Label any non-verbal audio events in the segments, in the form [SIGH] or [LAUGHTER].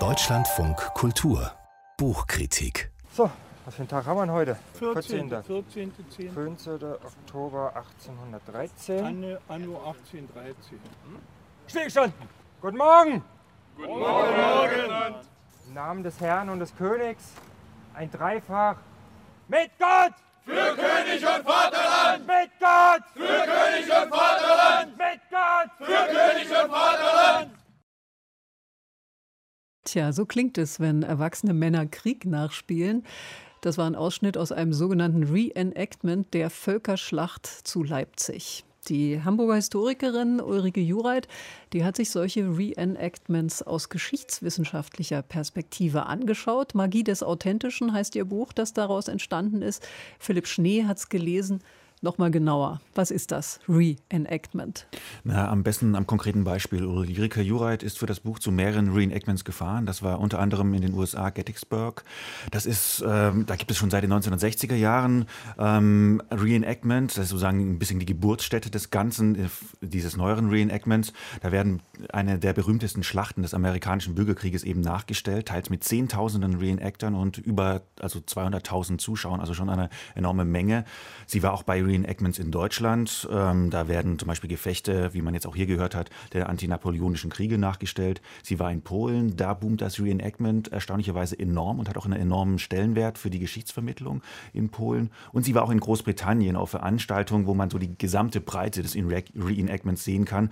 Deutschlandfunk Kultur Buchkritik So, was für ein Tag haben wir denn heute? 14. 14. 10. 15. Oktober 1813. Anno, Anno 1813. Stillgestanden! Guten Morgen! Guten Morgen! Im Namen des Herrn und des Königs ein Dreifach mit Gott! Für König und Vaterland! Mit Gott! Für König und Vaterland! Mit Gott! Für König und Vaterland! Tja, so klingt es, wenn erwachsene Männer Krieg nachspielen. Das war ein Ausschnitt aus einem sogenannten Reenactment der Völkerschlacht zu Leipzig. Die Hamburger Historikerin Ulrike Jureit, die hat sich solche Reenactments aus geschichtswissenschaftlicher Perspektive angeschaut. Magie des Authentischen heißt ihr Buch, das daraus entstanden ist. Philipp Schnee hat es gelesen. Nochmal genauer, was ist das Reenactment? Na, am besten am konkreten Beispiel. Ulrike Jureit ist für das Buch zu mehreren Reenactments gefahren. Das war unter anderem in den USA Gettysburg. Das ist, ähm, da gibt es schon seit den 1960er Jahren ähm, Reenactment. Das ist sozusagen ein bisschen die Geburtsstätte des Ganzen, äh, dieses neueren Reenactments. Da werden eine der berühmtesten Schlachten des amerikanischen Bürgerkrieges eben nachgestellt, teils mit Zehntausenden Reenactern und über also 200.000 Zuschauern, also schon eine enorme Menge. Sie war auch bei Reenactment Reenactments in Deutschland. Ähm, da werden zum Beispiel Gefechte, wie man jetzt auch hier gehört hat, der antinapoleonischen Kriege nachgestellt. Sie war in Polen, da boomt das Reenactment erstaunlicherweise enorm und hat auch einen enormen Stellenwert für die Geschichtsvermittlung in Polen. Und sie war auch in Großbritannien auf Veranstaltungen, wo man so die gesamte Breite des Reenactments sehen kann.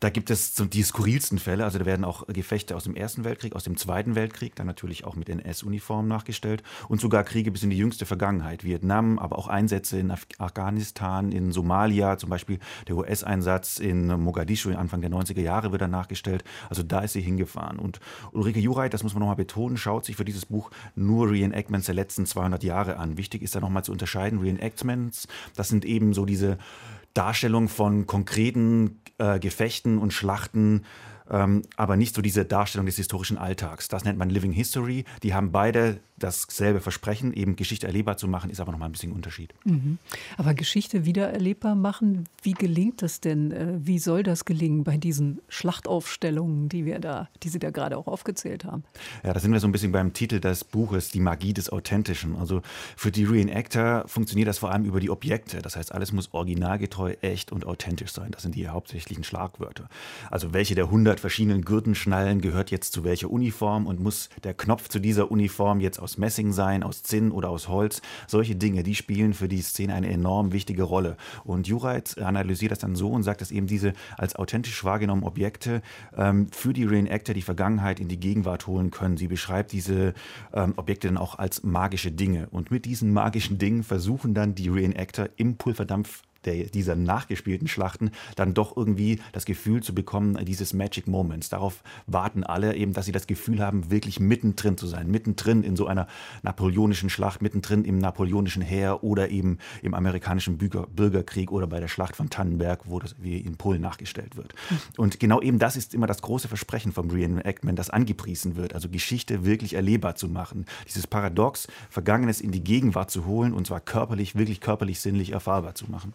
Da gibt es so die skurrilsten Fälle. Also da werden auch Gefechte aus dem Ersten Weltkrieg, aus dem Zweiten Weltkrieg, dann natürlich auch mit NS-Uniformen nachgestellt und sogar Kriege bis in die jüngste Vergangenheit. Vietnam, aber auch Einsätze in Afghanistan Afghanistan, in Somalia, zum Beispiel der US-Einsatz in Mogadischu Anfang der 90er Jahre wird dann nachgestellt. Also da ist sie hingefahren. Und Ulrike Jureit, das muss man nochmal betonen, schaut sich für dieses Buch nur Reenactments der letzten 200 Jahre an. Wichtig ist da nochmal zu unterscheiden. Reenactments, das sind eben so diese Darstellung von konkreten äh, Gefechten und Schlachten ähm, aber nicht so diese Darstellung des historischen Alltags. Das nennt man Living History. Die haben beide dasselbe Versprechen, eben Geschichte erlebbar zu machen, ist aber nochmal ein bisschen Unterschied. Mhm. Aber Geschichte wieder erlebbar machen, wie gelingt das denn? Äh, wie soll das gelingen bei diesen Schlachtaufstellungen, die wir da, die Sie da gerade auch aufgezählt haben? Ja, da sind wir so ein bisschen beim Titel des Buches, die Magie des Authentischen. Also für die Reenactor funktioniert das vor allem über die Objekte. Das heißt, alles muss originalgetreu, echt und authentisch sein. Das sind die hauptsächlichen Schlagwörter. Also welche der 100 verschiedenen Gürtenschnallen gehört jetzt zu welcher Uniform und muss der Knopf zu dieser Uniform jetzt aus Messing sein, aus Zinn oder aus Holz. Solche Dinge, die spielen für die Szene eine enorm wichtige Rolle. Und Jureit analysiert das dann so und sagt, dass eben diese als authentisch wahrgenommenen Objekte ähm, für die Reenactor die Vergangenheit in die Gegenwart holen können. Sie beschreibt diese ähm, Objekte dann auch als magische Dinge. Und mit diesen magischen Dingen versuchen dann die Reenactor im Pulverdampf der, dieser nachgespielten Schlachten dann doch irgendwie das Gefühl zu bekommen, dieses Magic Moments. Darauf warten alle eben, dass sie das Gefühl haben, wirklich mittendrin zu sein, mittendrin in so einer napoleonischen Schlacht, mittendrin im napoleonischen Heer oder eben im amerikanischen Bürger, Bürgerkrieg oder bei der Schlacht von Tannenberg, wo das wie in Polen nachgestellt wird. Und genau eben das ist immer das große Versprechen vom Reenactment, das angepriesen wird, also Geschichte wirklich erlebbar zu machen. Dieses Paradox, Vergangenes in die Gegenwart zu holen und zwar körperlich, wirklich körperlich, sinnlich erfahrbar zu machen.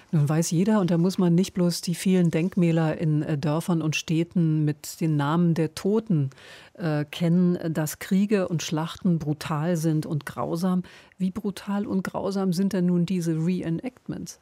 Nun weiß jeder, und da muss man nicht bloß die vielen Denkmäler in äh, Dörfern und Städten mit den Namen der Toten äh, kennen, dass Kriege und Schlachten brutal sind und grausam. Wie brutal und grausam sind denn nun diese Reenactments?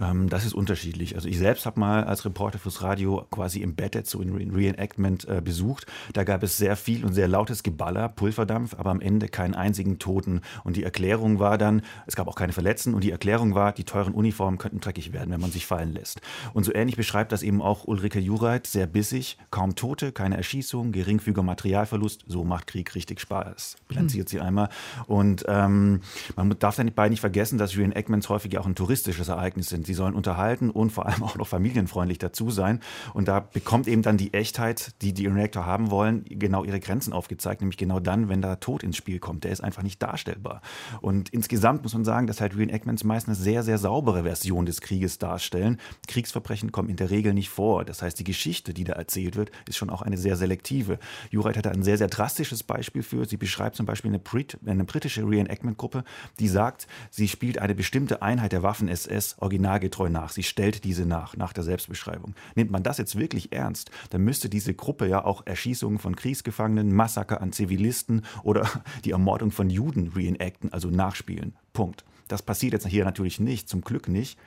Ähm, das ist unterschiedlich. Also ich selbst habe mal als Reporter fürs Radio quasi embedded so ein Reenactment äh, besucht. Da gab es sehr viel und sehr lautes Geballer, Pulverdampf, aber am Ende keinen einzigen Toten. Und die Erklärung war dann, es gab auch keine Verletzten und die Erklärung war, die teuren Uniformen könnten dreckig werden, wenn man sich fallen lässt. Und so ähnlich beschreibt das eben auch Ulrike Jureit, sehr bissig, kaum Tote, keine Erschießung, geringfügiger Materialverlust. So macht Krieg richtig Spaß, bilanziert hm. sie einmal. Und ähm, man darf dabei nicht vergessen, dass Reenactments häufig auch ein touristisches Ereignis sind. Sie sollen unterhalten und vor allem auch noch familienfreundlich dazu sein. Und da bekommt eben dann die Echtheit, die die Reenactor haben wollen, genau ihre Grenzen aufgezeigt, nämlich genau dann, wenn da Tod ins Spiel kommt. Der ist einfach nicht darstellbar. Und insgesamt muss man sagen, dass halt Reenactments meist eine sehr, sehr saubere Version des Krieges Krieges darstellen. Kriegsverbrechen kommen in der Regel nicht vor. Das heißt, die Geschichte, die da erzählt wird, ist schon auch eine sehr selektive. Jureit hat ein sehr, sehr drastisches Beispiel für. Sie beschreibt zum Beispiel eine, Brit eine britische Reenactment-Gruppe, die sagt, sie spielt eine bestimmte Einheit der Waffen-SS originalgetreu nach. Sie stellt diese nach, nach der Selbstbeschreibung. Nimmt man das jetzt wirklich ernst, dann müsste diese Gruppe ja auch Erschießungen von Kriegsgefangenen, Massaker an Zivilisten oder die Ermordung von Juden reenacten, also nachspielen. Punkt. Das passiert jetzt hier natürlich nicht, zum Glück nicht.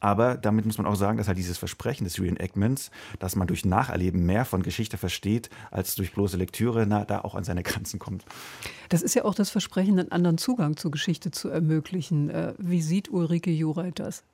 Aber damit muss man auch sagen, dass halt dieses Versprechen des Reenactments, dass man durch Nacherleben mehr von Geschichte versteht als durch bloße Lektüre, na, da auch an seine Grenzen kommt. Das ist ja auch das Versprechen, einen anderen Zugang zur Geschichte zu ermöglichen. Äh, wie sieht Ulrike Jureit das?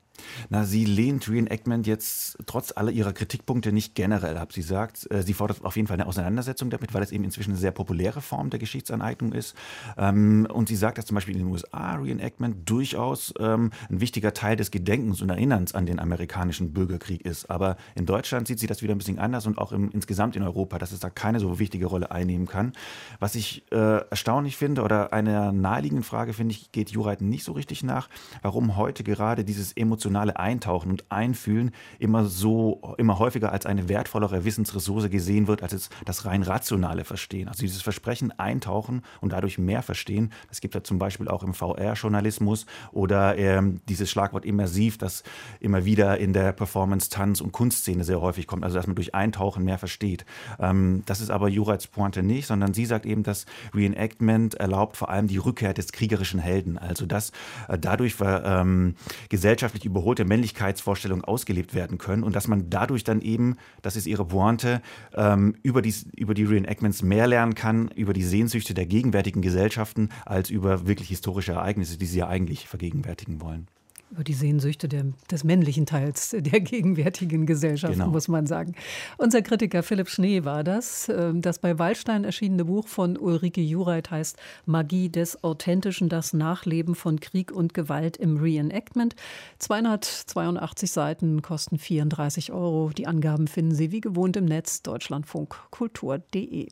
Na, sie lehnt Reenactment jetzt trotz aller ihrer Kritikpunkte nicht generell ab. Sie sagt, äh, sie fordert auf jeden Fall eine Auseinandersetzung damit, weil es eben inzwischen eine sehr populäre Form der Geschichtsaneignung ist. Ähm, und sie sagt, dass zum Beispiel in den USA Reenactment durchaus ähm, ein wichtiger Teil des Gedenkens und Erinnerns an den amerikanischen Bürgerkrieg ist. Aber in Deutschland sieht sie das wieder ein bisschen anders und auch im, insgesamt in Europa, dass es da keine so wichtige Rolle einnehmen kann. Was ich äh, erstaunlich finde oder einer naheliegenden Frage finde ich, geht Jureit nicht so richtig nach, warum heute gerade dieses emotionale emotionale Eintauchen und Einfühlen immer so, immer häufiger als eine wertvollere Wissensressource gesehen wird, als das rein rationale Verstehen. Also dieses Versprechen eintauchen und dadurch mehr verstehen, das gibt es ja zum Beispiel auch im VR-Journalismus oder ähm, dieses Schlagwort immersiv, das immer wieder in der Performance, Tanz und Kunstszene sehr häufig kommt, also dass man durch Eintauchen mehr versteht. Ähm, das ist aber Jurats Pointe nicht, sondern sie sagt eben, dass Reenactment erlaubt vor allem die Rückkehr des kriegerischen Helden, also dass äh, dadurch ähm, gesellschaftlich überholte Männlichkeitsvorstellungen ausgelebt werden können und dass man dadurch dann eben, das ist ihre Pointe, ähm, über, die, über die Reenactments mehr lernen kann, über die Sehnsüchte der gegenwärtigen Gesellschaften, als über wirklich historische Ereignisse, die sie ja eigentlich vergegenwärtigen wollen über die Sehnsüchte der, des männlichen Teils [LAUGHS] der gegenwärtigen Gesellschaft, genau. muss man sagen. Unser Kritiker Philipp Schnee war das. Ähm, das bei Wallstein erschienene Buch von Ulrike Jureit heißt Magie des Authentischen, das Nachleben von Krieg und Gewalt im Reenactment. 282 Seiten kosten 34 Euro. Die Angaben finden Sie wie gewohnt im Netz deutschlandfunkkultur.de.